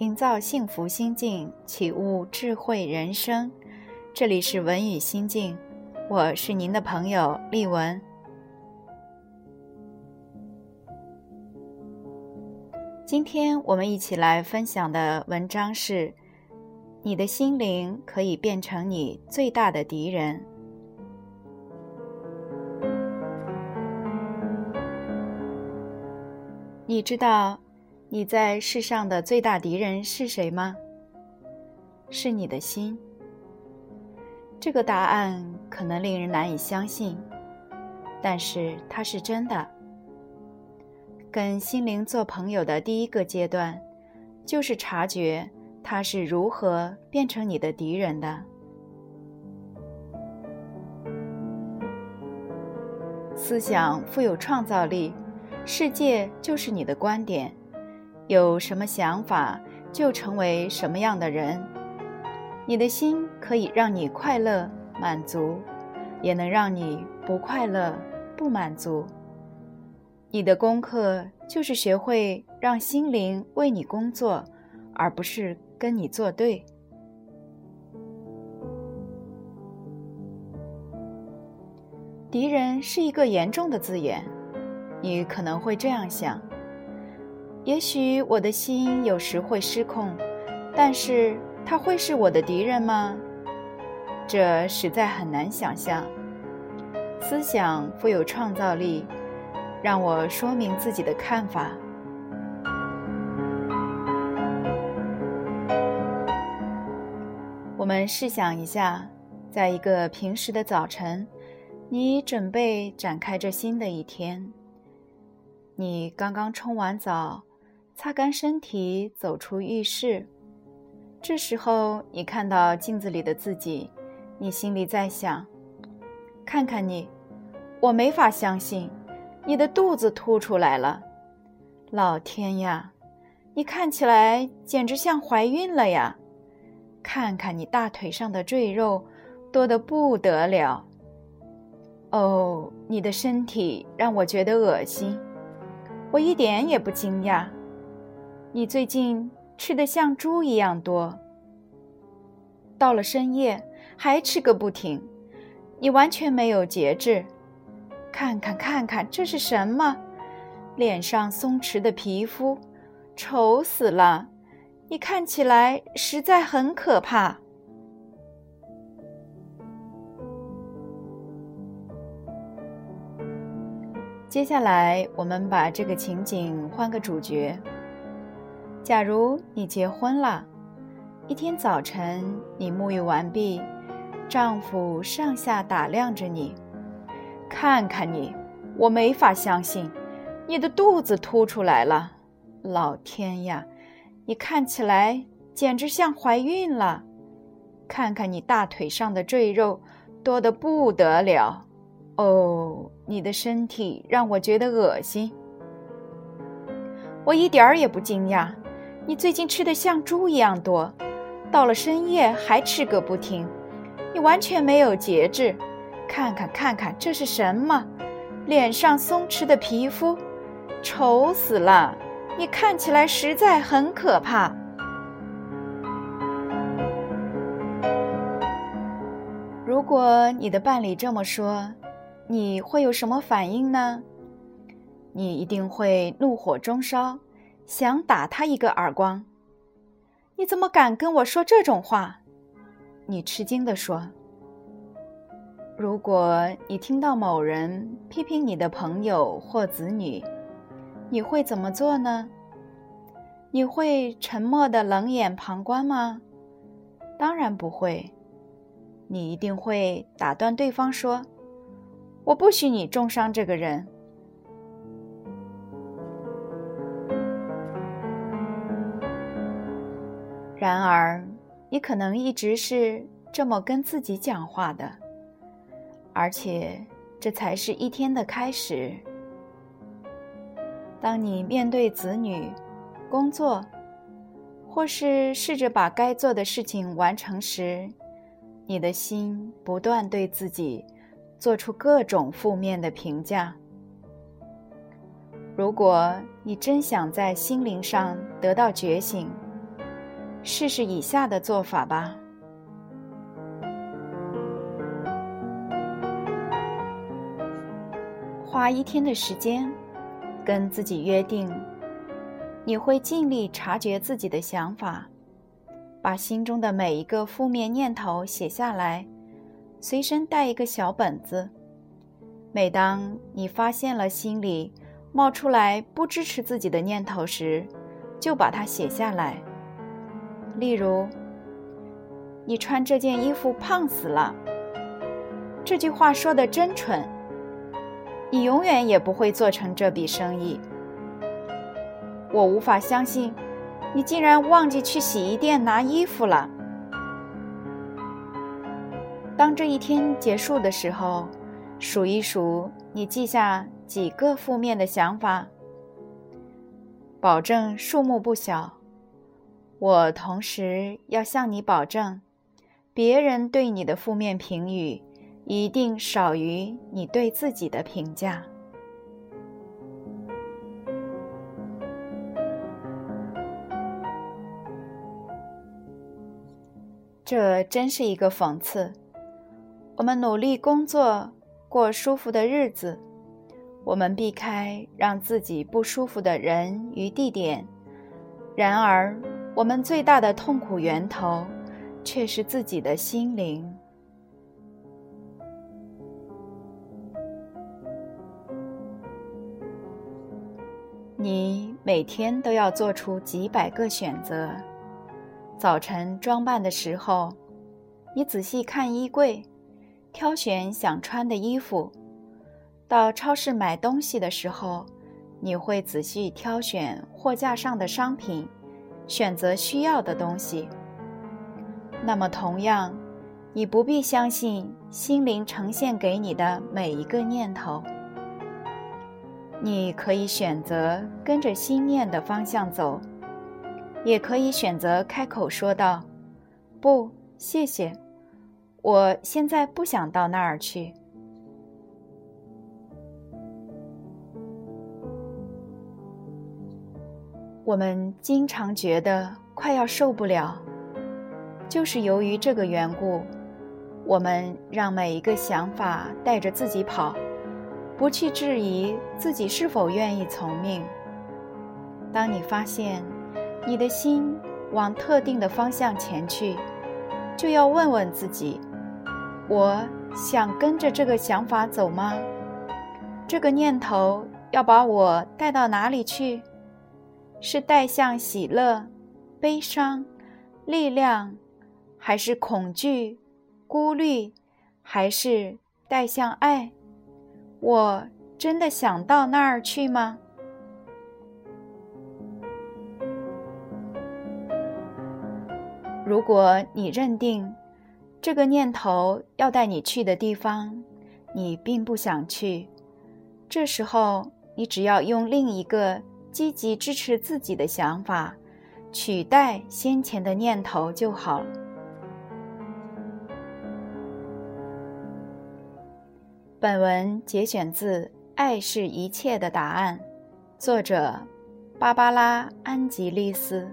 营造幸福心境，启悟智慧人生。这里是文语心境，我是您的朋友丽文。今天我们一起来分享的文章是：你的心灵可以变成你最大的敌人。你知道你在世上的最大敌人是谁吗？是你的心。这个答案可能令人难以相信，但是它是真的。跟心灵做朋友的第一个阶段，就是察觉它是如何变成你的敌人的。思想富有创造力。世界就是你的观点，有什么想法就成为什么样的人。你的心可以让你快乐满足，也能让你不快乐不满足。你的功课就是学会让心灵为你工作，而不是跟你作对。敌人是一个严重的字眼。你可能会这样想：也许我的心有时会失控，但是他会是我的敌人吗？这实在很难想象。思想富有创造力，让我说明自己的看法。我们试想一下，在一个平时的早晨，你准备展开这新的一天。你刚刚冲完澡，擦干身体，走出浴室。这时候，你看到镜子里的自己，你心里在想：看看你，我没法相信，你的肚子凸出来了。老天呀，你看起来简直像怀孕了呀！看看你大腿上的赘肉，多得不得了。哦，你的身体让我觉得恶心。我一点也不惊讶，你最近吃的像猪一样多。到了深夜还吃个不停，你完全没有节制。看看看看，这是什么？脸上松弛的皮肤，丑死了！你看起来实在很可怕。接下来，我们把这个情景换个主角。假如你结婚了，一天早晨你沐浴完毕，丈夫上下打量着你，看看你，我没法相信，你的肚子凸出来了，老天呀，你看起来简直像怀孕了，看看你大腿上的赘肉，多得不得了。哦，你的身体让我觉得恶心。我一点儿也不惊讶，你最近吃的像猪一样多，到了深夜还吃个不停，你完全没有节制。看看看看，这是什么？脸上松弛的皮肤，丑死了！你看起来实在很可怕。如果你的伴侣这么说，你会有什么反应呢？你一定会怒火中烧，想打他一个耳光。你怎么敢跟我说这种话？你吃惊地说。如果你听到某人批评你的朋友或子女，你会怎么做呢？你会沉默的冷眼旁观吗？当然不会。你一定会打断对方说。我不许你重伤这个人。然而，你可能一直是这么跟自己讲话的，而且这才是一天的开始。当你面对子女、工作，或是试着把该做的事情完成时，你的心不断对自己。做出各种负面的评价。如果你真想在心灵上得到觉醒，试试以下的做法吧。花一天的时间，跟自己约定，你会尽力察觉自己的想法，把心中的每一个负面念头写下来，随身带一个小本子。每当你发现了心里冒出来不支持自己的念头时，就把它写下来。例如，你穿这件衣服胖死了。这句话说的真蠢。你永远也不会做成这笔生意。我无法相信，你竟然忘记去洗衣店拿衣服了。当这一天结束的时候，数一数，你记下几个负面的想法，保证数目不小。我同时要向你保证，别人对你的负面评语。一定少于你对自己的评价。这真是一个讽刺。我们努力工作，过舒服的日子，我们避开让自己不舒服的人与地点，然而，我们最大的痛苦源头，却是自己的心灵。你每天都要做出几百个选择。早晨装扮的时候，你仔细看衣柜，挑选想穿的衣服；到超市买东西的时候，你会仔细挑选货架上的商品，选择需要的东西。那么，同样，你不必相信心灵呈现给你的每一个念头。你可以选择跟着心念的方向走，也可以选择开口说道：“不，谢谢，我现在不想到那儿去。”我们经常觉得快要受不了，就是由于这个缘故，我们让每一个想法带着自己跑。不去质疑自己是否愿意从命。当你发现你的心往特定的方向前去，就要问问自己：我想跟着这个想法走吗？这个念头要把我带到哪里去？是带向喜乐、悲伤、力量，还是恐惧、孤立，还是带向爱？我真的想到那儿去吗？如果你认定这个念头要带你去的地方，你并不想去，这时候你只要用另一个积极支持自己的想法取代先前的念头就好。本文节选自《爱是一切的答案》，作者：芭芭拉·安吉丽斯。